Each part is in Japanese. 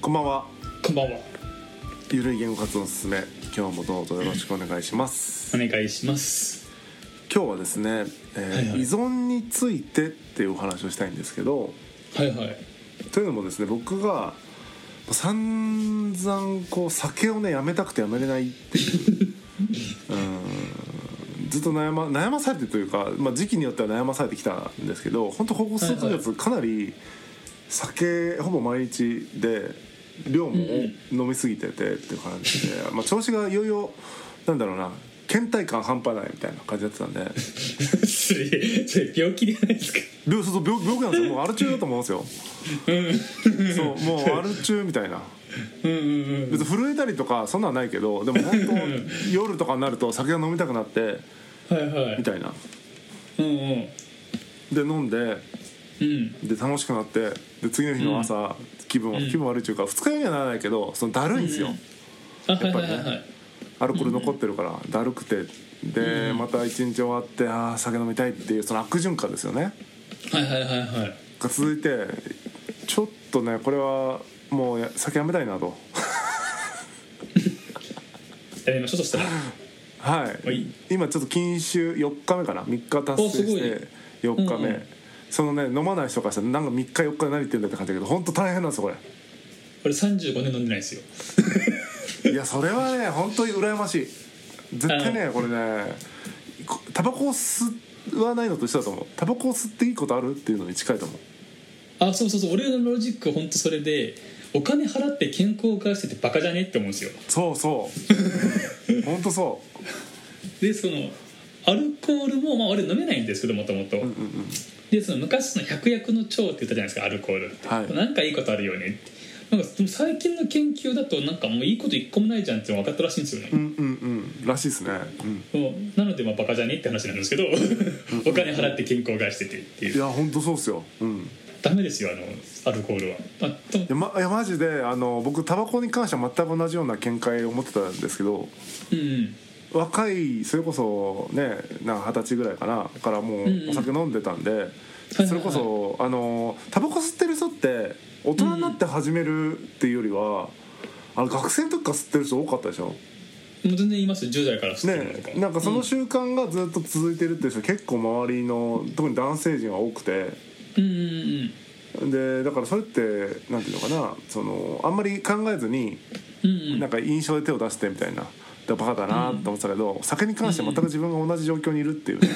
こんばんは。こんばんは。ゆるい言語活動のすすめ。今日もどうぞよろしくお願いします。お願いします。今日はですね、えーはいはい。依存についてっていうお話をしたいんですけどはいはい。というのもですね僕が散々こう酒をねやめたくてやめれないっていう うんずっと悩ま悩まされてというか、まあ、時期によっては悩まされてきたんですけど本当ここ数ヶ月かなり酒ほぼ毎日で量も飲みすぎててっていう感じで、まあ、調子がいよいよなんだろうな倦怠感半端ないみたいな感じだったんで。それ病気じゃないですか。病そうそう病病気なんですよ。もうアル中だと思うんですよ。そうもうアル中みたいな。うんうんうん別に震えたりとかそんなんないけどでも本当夜とかになると酒が飲みたくなってはいはい。みたいな。うんうん。で飲んでうんで楽しくなってで次の日の朝、気分は気分悪いっていうか二日酔いにはならないけどそのだるいんですよ、やっぱりねはいはいはい。アルコール残ってるからだるくて。でまた一日終わってああ酒飲みたいっていうその悪循環ですよね。はいはいはいはい。が続いてちょっとねこれはもうや酒やめたいなと。やりましょうそした。らはい、はい。今ちょっと禁酒4日目かな。3日達成して4日目、そのね飲まない人からしたらなんか3日4日で何言ってんだって感じだけど本当大変なんですよこ俺35年飲んでないですよ。れ いやそれはね本当に羨ましい。絶対ねこれねこタバコを吸わないのと一緒だと思う。タバコを吸っていいことあるっていうのに近いと思う。あそうそうそう。俺のロジック本当それでお金払って健康を害しててバカじゃねって思うんですよ。そうそう。本当そでそのアルコールもまあ俺飲めないんですけどもともと。でその昔その百薬の長って言ったじゃないですかアルコールって、はい。なんかいいことあるよねって。なんか最近の研究だとなんかもういいこと一個もないじゃんって分かったらしいんですよね、うんうんうん。らしいですね、うん、なのでまあバカじゃねって話なんですけどお金払って健康を害しててっていいうや本当そうっすよ。うん。ダメですよあのアルコールは。あいや,、ま、いやマジであの僕タバコに関しては全く同じような見解を持ってたんですけど。うんうん若いそれこそね二十歳ぐらいかな。からもうんううん。お酒飲んでたんで、いはいそれこそあのタバコ吸ってる人って大人になって始めるっていうよりは、あの学生の時から吸ってる人多かったでしょ？もう全然言いますよ。10代から吸ってるのとか、ねなんかそのうん習慣がずっと続いてるっていう人結構周りの特に男性陣は多くて。うんうんうん。でだからそれってなんていうのかな。そのあんまり考えずにうんうん。なんか印象で手を出してみたいなでバカだなと思ってたけど、酒に関しては全く自分が同じ状況にいるっていうね。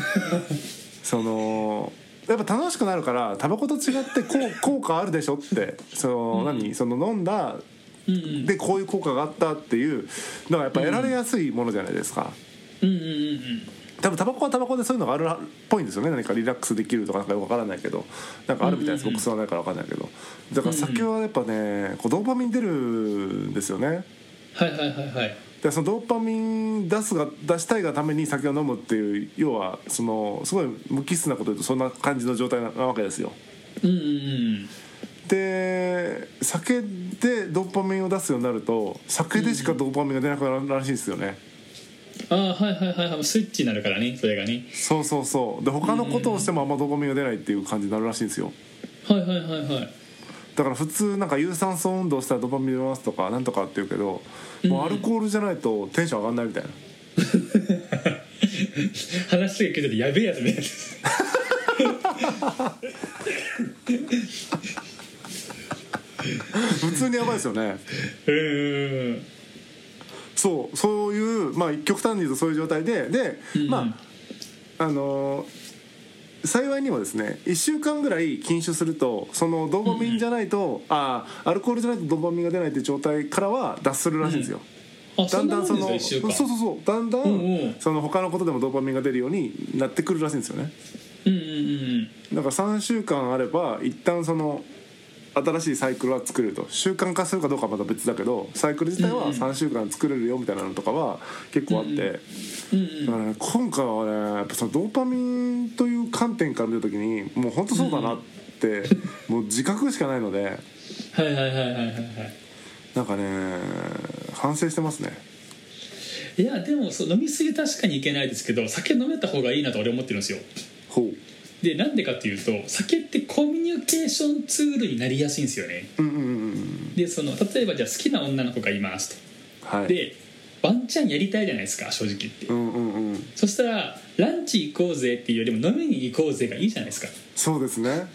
そのやっぱ楽しくなるからタバコと違ってこう 効果あるでしょって。その、何？その飲んだうんうん。でこういう効果があったっていうのがやっぱ得られやすいものじゃないですか。うんうんうんうん。多分タバコはタバコでそういうのがあるっぽいんですよね。何かリラックスできるとかなんかよくわからないけど。なんかあるみたいです、うんうんうん。僕吸わないからわかんないけど。だから酒はやっぱねこうドーパミン出るんですよね。はいはいはいはいでそのドーパミン出すが出したいがために酒を飲むっていう要はそのすごい無機質なこと言うとそんな感じの状態なわけですよ。うんうんうん。で酒でドーパミンを出すようになると酒でしかドーパミンが出なくなるらしいんですよね、ああはいはいはいはい。スイッチになるからねそれがね。そうそうそう。で他のことをしてもあんまドーパミンが出ないっていう感じになるらしいんですよ。はいはいはいはいだから普通なんか有酸素運動したらドーパミン出ますとかなんとかって言うけど、もうアルコールじゃないとテンション上がんないみたいな。話が聞いててやべえやつね普通にやばいですよね。うん。そうそういうまあ極端に言うとそういう状態でで、うん。まああのー幸いにもですね1週間ぐらい禁酒するとそのドーパミンじゃないと、ああアルコールじゃないとドーパミンが出ないって状態からは脱するらしいんですよ、あだそんなもんんだんそのそうそうそうだんだん、うんうん。その他のことでもドーパミンが出るようになってくるらしいんですよね。うんうんうんだから3週間あれば一旦その新しいサイクルは作れると。習慣化するかどうかはまた別だけどサイクル自体は3週間作れるよみたいなのとかは結構あって、だからね今回はねやっぱそのドーパミンという観点から見た時にもう本当そうだなって、もう自覚しかないので。はいはいはいはいはいはい。なんかね反省してますね。いやでもそう飲みすぎ確かにいけないですけど酒飲めた方がいいなと俺思ってるんですよ。ほうでなんでかっていうと酒ってコミュニニケーションツールになりやすいんですよね。うんうんうんうん。でその例えばじゃあ好きな女の子がいますはい。とでワンチャンやりたいじゃないですか正直言って、うんうんうん。そしたらランチ行こうぜっていうよりも飲みに行こうぜがいいじゃないですか。そうですね。うん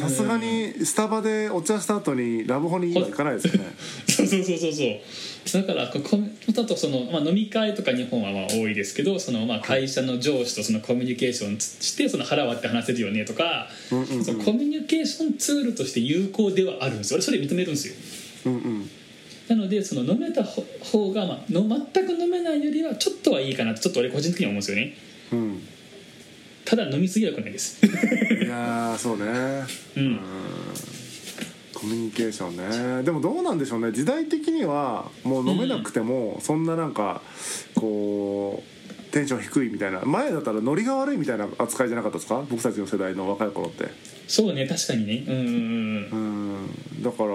さすがにスタバでお茶した後にラブホに今行かないですよね。そうそうそうそうそう。だからここだとその、まあ、飲み会とか日本はまあ多いですけどそのまあ会社の上司とそのコミュニケーションしてその腹割って話せるよねとか、うんうんうん。そのコミュニケーションツールとして有効ではあるんですよ。俺それ認めるんですよ。うんうん。なのでその飲めた方方が、まあ、の全く飲めないよりはちょっとはいいかなとちょっと俺個人的には思うんですよね。うんただ飲みすぎはよくないです。いやーそうね。うん。コミュニケーションね。でもどうなんでしょうね。時代的にはもう飲めなくてもそんななんかこうテンション低いみたいな。前だったらノリが悪いみたいな扱いじゃなかったですか？僕たちの世代の若い頃って。そうね確かにね。うんうんうん。うんだから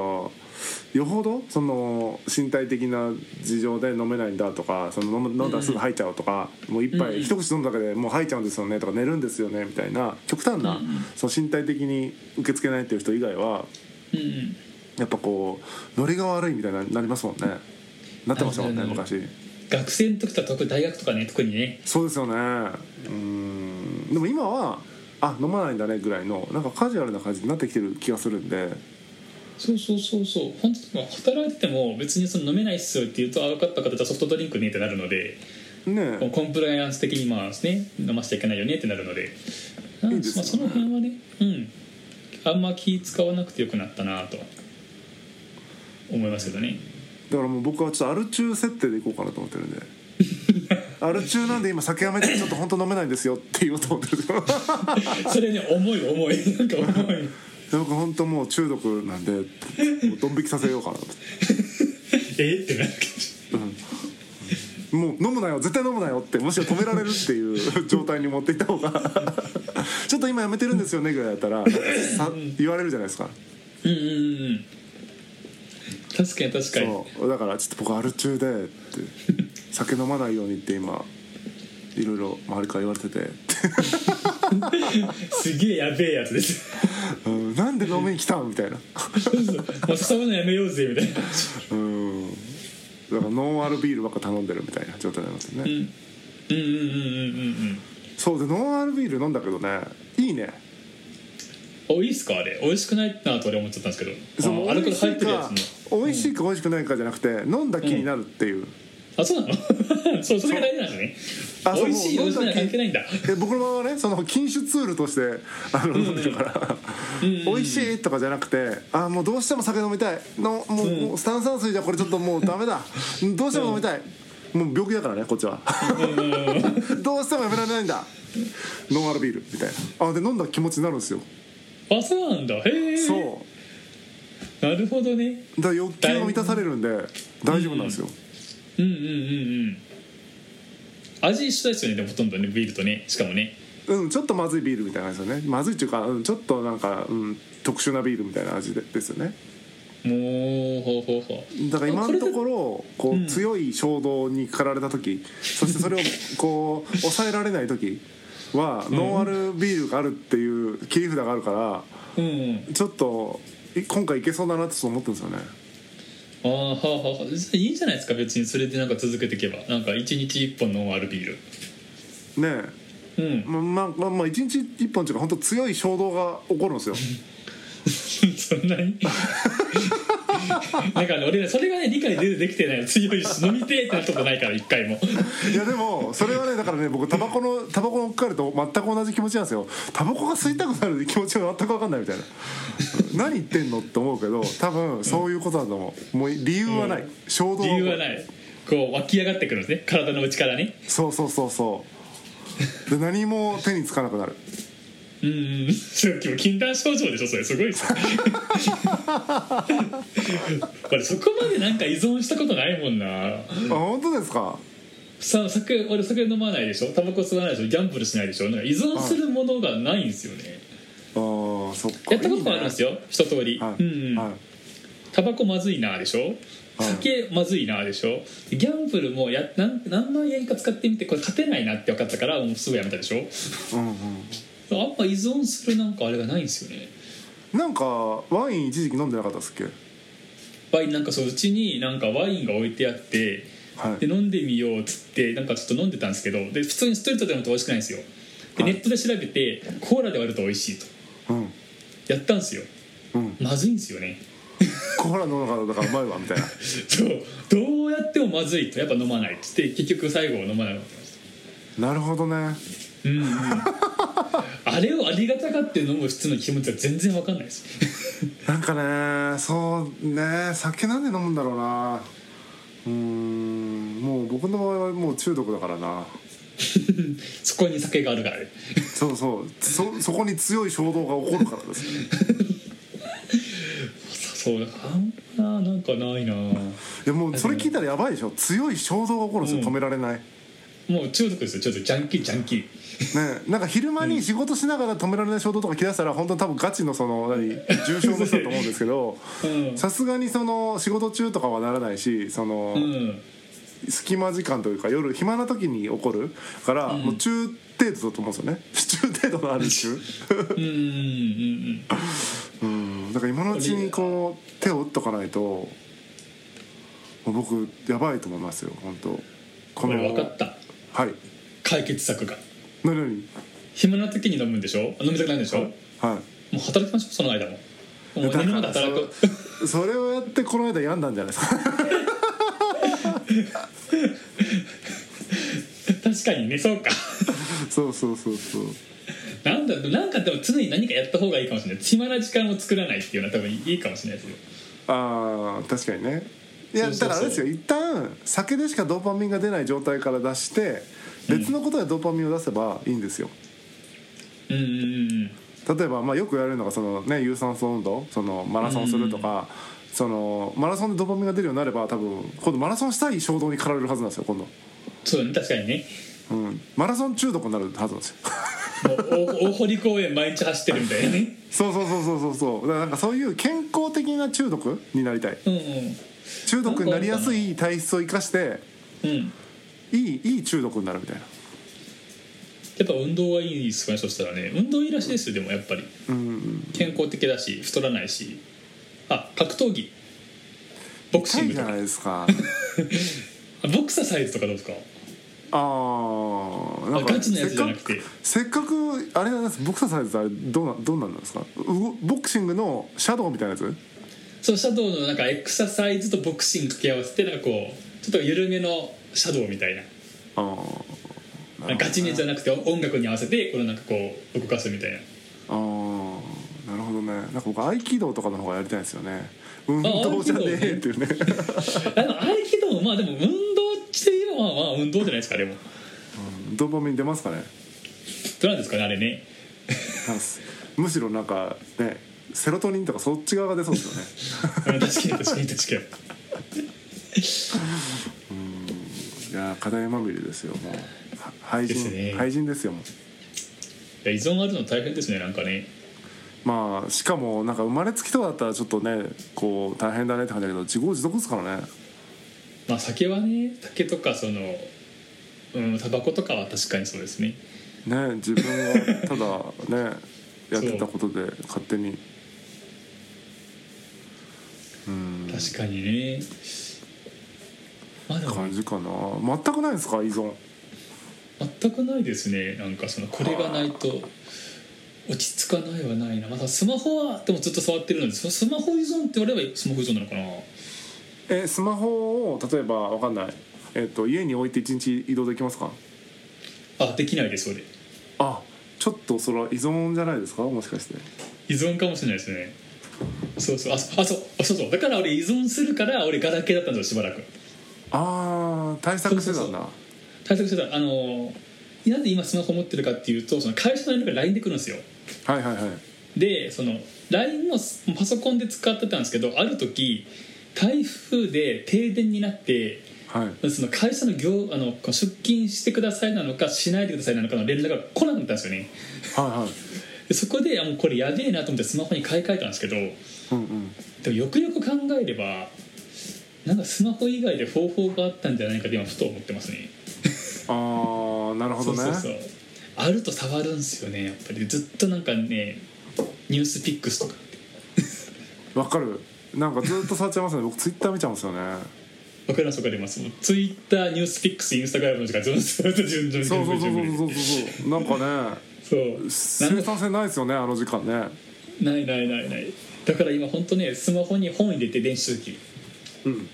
よほどその身体的な事情で飲めないんだとかその飲ん。だらすぐ吐いちゃうとか、もう一杯、うん。一口飲んだだけでもう吐いちゃうんですよねとか寝るんですよねみたいな極端な、うん。うんその身体的に受け付けないっていう人以外はうん。うんやっぱこうノリが悪いみたいななりますもんね。なってましたもんね昔。学生の時とか特に大学とかね特にね。そうですよね。うん。でも今はあ飲まないんだねぐらいのなんかカジュアルな感じになってきてる気がするんでそうそうそうそう。本当に働いてても別にその飲めないっすよって言うとあ分かった方じゃあソフトドリンクねってなるのでねコンプライアンス的にまあね飲ませちゃいけないよねってなるので。まあ、その辺はねうん。あんま気使わなくてよくなったなと思いますけどね。だからもう僕はちょっとアル中設定でいこうかなと思ってるんで。アル中なんで今酒やめてちょっと本当飲めないんですよって言おうと思ってる それね重い重い。なんか重い僕本当もう中毒なんでドン引きさせようかなと。え？ってなるもう飲むなよ絶対飲むなよってむしろ止められるっていう 状態に持っていった方が ちょっと今やめてるんですよねぐらいだったらさ言われるじゃないですか。うんうんうんうん。確かに確かに。そう。だからちょっと僕アル中でって酒飲まないようにって今いろいろ周りから言われててすげえやべえやつです。うん。なんで飲みに来たんみたいな。そうそう。もう誘うのやめようぜみたいな。うん。だからノンアルビールばっか頼んでるみたいな状態になりますよね、うん。うんうんうんうんうんうん。そうでノンアルビール飲んだけどねいいね。おいいっすかあれ？美味しくないなと俺思っちゃったんですけど。そうあアルコール入ってるやつの。美味しいか美味しくないかじゃなくて飲んだ気になるっていう、あそうなの？そうそれが大事なんですね美味しい美味しい関係ないんだ。え僕の場合はねその禁酒ツールとしてあの飲んでるから、うん。美味しいとかじゃなくてあもうどうしても酒飲みたい。のもう,、うん。もう炭酸水じゃこれちょっともうダメだ。どうしても飲みたい、もう病気だからねこっちは。どうしてもやめられないんだ。ノンアルビールみたいな。あで飲んだ気持ちになるんですよ。あそうなんだ。へえ。そう。なるほどね。だから欲求が満たされるんで大丈夫なんですよ、うんうんうんうん味一緒ですよねでもほとんどねビールとねしかもね。うん、ちょっとまずいビールみたいな感じですよね。まずいっていうか、うん、ちょっとなんか、うん、特殊なビールみたいな味でですよね。もうほうほうほう。だから今のところろこう、うん。強い衝動に駆られた時そしてそれをこう抑えられない時は、ノンアルビールがあるっていう切り札があるかうん。らちょっとい今回いけそうだなって思ってるんですよねああはあ。はいいんじゃないですか？別にそれでなんか続けていけば。なんか1日1本ノンアルビール。ねうん。えままあまあまあ一日一本っていうか本当強い衝動が起こるんですよ。そんなに？なんかね俺ねそれがね理解でできてないの強いし飲みてえってなったことないから一回も。いやでもそれはねだからね僕タバコのタバコのかかると全く同じ気持ちなんですよ。タバコが吸いたくなる気持ちが全く分かんないみたいな。何言ってんのって思うけど多分そういうことだと思う。もう理由はない、衝動理由はないい。こう湧き上がってくるんですね。体の内からね。そうそうそうそう。で何も手につかなくなるうんうん。さっきも禁断症状でしょそれ。すごいですよ俺そこまでなんか依存したことないもんな。あ本当ですか？さ酒俺酒飲まないでしょ？タバコ吸わないでしょ？ギャンブルしないでしょ？なんか依存するものがないんですよね。あーそっか。やったことあるんですよ。一通り、はい、うんうん。はい。タバコまずいなでしょ？酒まずいなでしょ？ギャンブルもや何何万円か使ってみてこれ勝てないなって分かったからもうすぐやめたでしょ？うんうんあんま依存するなんかあれがないんですよね。なんかワイン一時期飲んでなかったっすっけ？ワインなんかそううちになんかワインが置いてあってはい。で飲んでみようっつってなんかちょっと飲んでたんですけどで普通にストレートで飲むと美味しくないんですよ。ではい。ネットで調べてコーラで割ると美味しいと。うん。やったんですよ。うん。まずいんですよね。コーラ飲むからだからうまいわみたいな。そう。どうやってもまずいと。やっぱ飲まないっつって結局最後飲まなくなってました。なるほどね。うんうんあれをありがたがって飲む人の気持ちは全然わかんないです。なんかねそうね酒なんで飲むんだろうな。うーんもう僕の場合はもう中毒だからな。そこに酒があるからね。そうそう。そそこに強い衝動が起こるからです。ねそうあんまなんかないな。いやもうそれ聞いたらやばいでしょ。強い衝動が起こるんですよ、うん。止められないもう中毒ですよ。ちょっとジャンキージャンキー。ねなんか昼間に仕事しながら止められない衝動とか来だしたら本当に多分ガチのその何重症の人だと思うんですけどうん。さすがにその仕事中とかはならないしその、うん。隙間時間というか夜暇な時に起こるから、もう中程度だと思うんですよね。中程度のある中うんうんうんうん。だから今のうちにこう手を打っとかないともう僕やばいと思いますよ本当。こ俺分かったはい。解決策が。何？何？暇な時に飲むんでしょ？飲みたくないんでしょ、はい。もう働きましょうその間も。もう寝るまで働くそ それをやってこの間病んだんじゃないですか？確かにねそうか。そうそうそうそう。なんだなんかでも常に何かやった方がいいかもしれない。暇な時間を作らないっていうのは多分いいかもしれないですよ。あー確かにねいやだからあれですよ。一旦酒でしかドーパミンが出ない状態から出して別のことでドーパミンを出せばいいんですよ、うんうんうん例えば、まあ、よく言われるのがその、ね、有酸素運動そのマラソンするとか、そのマラソンでドーパミンが出るようになれば多分今度マラソンしたい衝動に駆られるはずなんですよ今度、そうだね確かにね。うん、マラソン中毒になるはずなんですよ。もう大大堀公園毎日走ってるみたいなね。そうそうそうそうそうそう。だからなんかそういう健康的な中毒になりたい。うんうん中毒になりやすい体質を生かしてうん。いいいい中毒になるみたいな。やっぱ運動はいいですかねそしたらね運動いいらしいですよでもやっぱり。うん。健康的だし太らないし。あ格闘技。ボクシングとか。痛いじゃないですか。あボクササイズとかどうですか？あああガチのやつじゃなくて。せっかくあれなんですボクサーサイズあれどうなどうなんですか？うボクシングのシャドウみたいなやつ？そうシャドウのなんかエクササイズとボクシング掛け合わせてなんかこうちょっと緩めのシャドウみたいな。ああガチめじゃなくて音楽に合わせてこのなんかこう動かすみたいな。ああなるほどね。なんか僕合気道とかの方がやりたいんですよね。運動じゃねえっていうね。あの合気道もまあでも運動していればまあまあ運動じゃないですかでも。ドーパミン出ますかね？どうなんですかねあれね。むしろなんかねセロトニンとかそっち側が出そうですよね。うん。確かに確かに確かにいやー課題まみれですよもう。は廃人、ね。廃人ですよもう。いや依存あるの大変ですねなんかね。まあしかもなんか生まれつきとかだったらちょっとねこう大変だねって感じだけど自業自得ですからね。まあ酒はね酒とかそのうんタバコとかは確かにそうですね。ね自分がただね やってたことで勝手にうん確かにね。まあでも。感じかな。全くないですか依存。全くないですね。なんかそのこれがないと落ち着かないはないな。またスマホはでもずっと触ってるのでそのスマホ依存って言われればスマホ依存なのかな。えスマホを例えばわかんない。えっと家に置いて一日移動できますか？あできないです俺あちょっとそれは依存じゃないですか？もしかして。依存かもしれないですねそうそう。あそあそう。あそうそう。だから俺依存するから俺ガラケーだったんですよしばらく。ああ対策してたんだ。対策してた。あのなんで今スマホ持ってるかっていうとその会社の連絡が LINE で来るんですよ。はいはいはい。でその LINE もパソコンで使ってたんですけどある時台風で停電になってはい。その会社の業あの出勤してくださいなのかしないでくださいなのかの連絡が来なかったんですよね。はいはいでそこであもうこれやべえなと思ってスマホに買い替えたんですけどうんうん。でもよくよく考えればなんかスマホ以外で方法があったんじゃないかって今ふと思ってますね。ああなるほどね。そうそうそう。あると触るんですよねやっぱり。ずっとなんかねニュースピックスとか わかる。なんかずっと触っちゃいますね。僕ツイッター見ちゃうんですよね。わかりますわかります。ツイッターニュースピックスインスタグラムの時間ずっと順々にそうそうそうそうそうそう。なんかねそう。生産性ないですよねあの時間ね。ないないないない。だから今本当ねスマホに本入れて電子書籍。うん。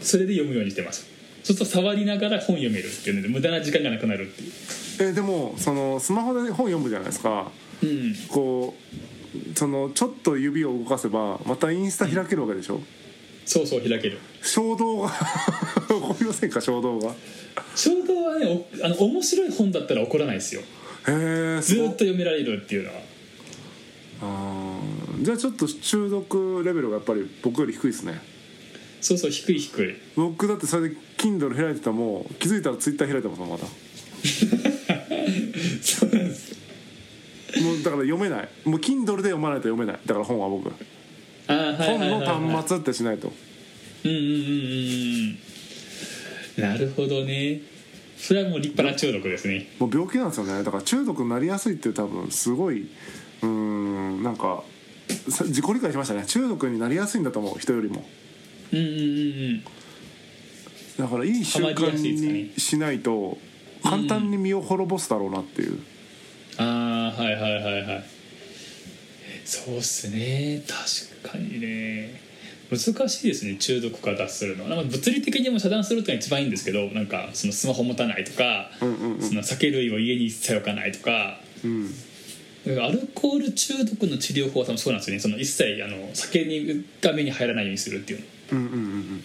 それで読むようにしてます。そうすると触りながら本読めるっていうので無駄な時間がなくなるっていう。えでもそのスマホで本読むじゃないですか。うん。こうそのちょっと指を動かせばまたインスタ開けるわけでしょ？そうそう開ける。衝動が。起こりませんか？衝動が。衝動はねおあの面白い本だったら起こらないですよへえずーっと読められるっていうのは。あー。じゃあちょっと中毒レベルがやっぱり僕より低いですね。そうそう低い低い。僕だってそれで Kindle 開いてたらもう気づいたら Twitter 開いてますもんまた そうなんですもうだから読めない。もう Kindle で読まないと読めない。だから本は僕。あ本の端末ってしないと。うんうんうんうんうん。なるほどねそれはもう立派な中毒ですね。もう病気なんですよね。だから中毒になりやすいって多分すごいうーんなんかさ自己理解しましたね。中毒になりやすいんだと思う人よりも。うんうんうんうん。だからいい習慣にしないと簡単に身を滅ぼすだろうなっていう、ああはいはいはいはい。そうっすね。確かにね難しいですね中毒から脱するのは。なんか物理的にも遮断するってのが一番いいんですけどなんかそのスマホ持たないとか、うんうんうん。その酒類を家に一切置かないとか。うん。アルコール中毒の治療法は多分そうなんですよね。その一切あの酒にが目に入らないようにするっていうの。うんうんうんうん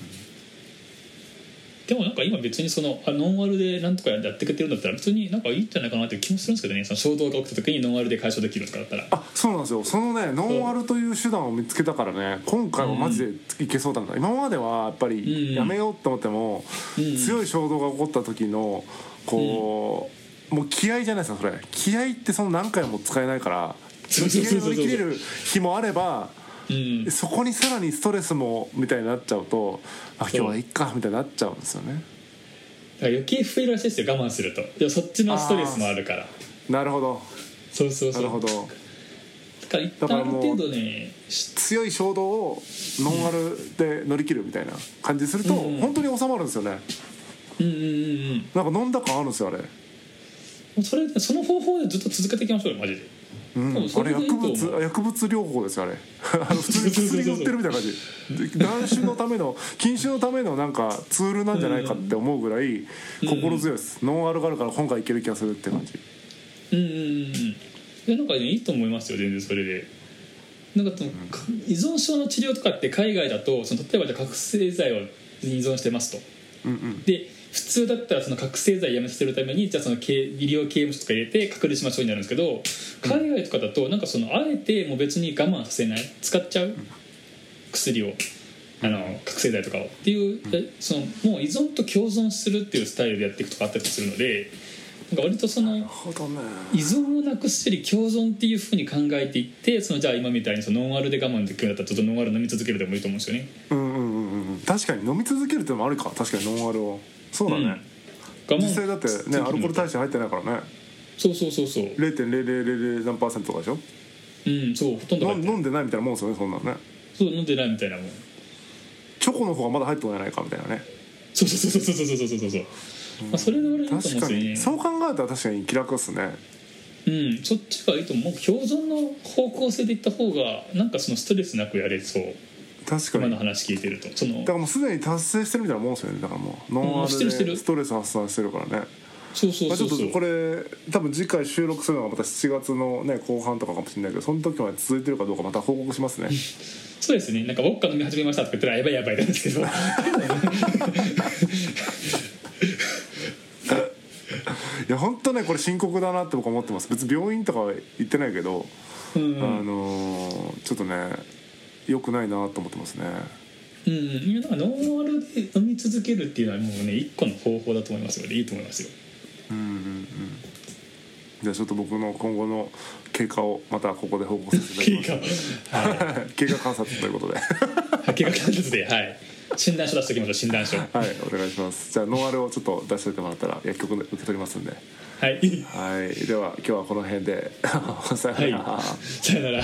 でもなんか今別にそのあノンアルでなんとかやってくれてるんだったら別になんかいいんじゃないかなって気もするんですけどね。その衝動が起きた時にノンアルで解消できるとかだったら。あそうなんですよ。そのねノンアルという手段を見つけたからね今回はマジでいけそうな。んだ、今まではやっぱうん。りやめようと思っても、うん。強い衝動が起こった時のこう、もう気合じゃないですかそれ。気合ってその何回も使えないから気合乗り切れる日もあればうん。そこにさらにストレスもみたいになっちゃうとあ今日はいっかみたいになっちゃうんですよね。だから余計増えるらしいですよ我慢すると。でもそっちのストレスもあるから。なるほど。そうそうそう。なるほど。だから一旦ある程度ねし強い衝動をノンアルで乗り切るみたいな感じするとうん。本当に収まるんですよね。うんうんうんうん。なんか飲んだ感あるんですよあれ。それその方法でずっと続けていきましょうよマジでうん、あれ薬物薬物療法ですよあれ。あの普通に 薬が売ってるみたいな感じ。で断酒のための禁酒のためのなんかツールなんじゃないかって思うぐらい心強いです、ノンアルがあるから今回いける気がするって感じ。うんうんうん。うんでなんかねいいと思いますよ全然それで。なんかそのか依存症の治療とかって海外だとその例えばじゃあ覚醒剤を依存してますと。うんうん。で普通だったらその覚醒剤やめさせるためにじゃあその刑医療刑務所とか入れて隔離しましょうになるんですけど海外とかだとなんかそのあえてもう別に我慢させない。使っちゃう。薬を。あの覚醒剤とかを。っていうえそのもう依存と共存するっていうスタイルでやっていくとかあったりするのでなんか割とその依存をなくすより共存っていうふうに考えていってそのじゃあ今みたいにそのノンアルで我慢できるんだったらちょっとノンアル飲み続けるでもいいと思うんですよね。うんうんうんうん。確かに飲み続けるってのもあるか。確かにノンアルをそうだね、うん。実際だってねアルコール体質入ってないからね。そうそうそうそう。0.0000何パーセントとかでしょうんそうほとんど飲んでないみたいなもんですよねそんなのねそう飲んでないみたいなもんチョコの方がまだ入ってこないかみたいなねそうそうそうそうそうそうそうそうそう、まあ、それで俺いいと思うんです確かよねにそう考えたら確かに気楽っすねうんそっちがいいと思う共存の方向性でいった方がなんかそのストレスなくやれそう確かに。今の話聞いてると。そのだからもうすでに達成してるみたいなもんですよね。だからもう。ノンアルでストレス発散してるからね。そうそうまあ、ちょっとこれ多分次回収録するのがまた7月のね後半とかかもしれないけどその時まで続いてるかどうかまた報告しますね。そうですね。なんかウォッカ飲み始めましたとか言ったらやばいやばいなんですけど。いや本当ねこれ深刻だなって僕は思ってます。別に病院とかは行ってないけど、うん。あのーちょっとね良くないなと思ってますね。うん。いやだからノンアルで飲み続けるっていうのはもうね一個の方法だと思いますよね。いいと思いますよ。うんうんうん。じゃあちょっと僕の今後の経過をまたここで報告させていただき経過。はい。ます経過観察ということで。経過観察ではい。診断書出しておきましょう。診断書。ははいお願いします。じゃあノンアルをちょっと出しておいてもらったら薬局で受け取りますんで。い。はい。では今日はこの辺で。さよなら、はいさよなら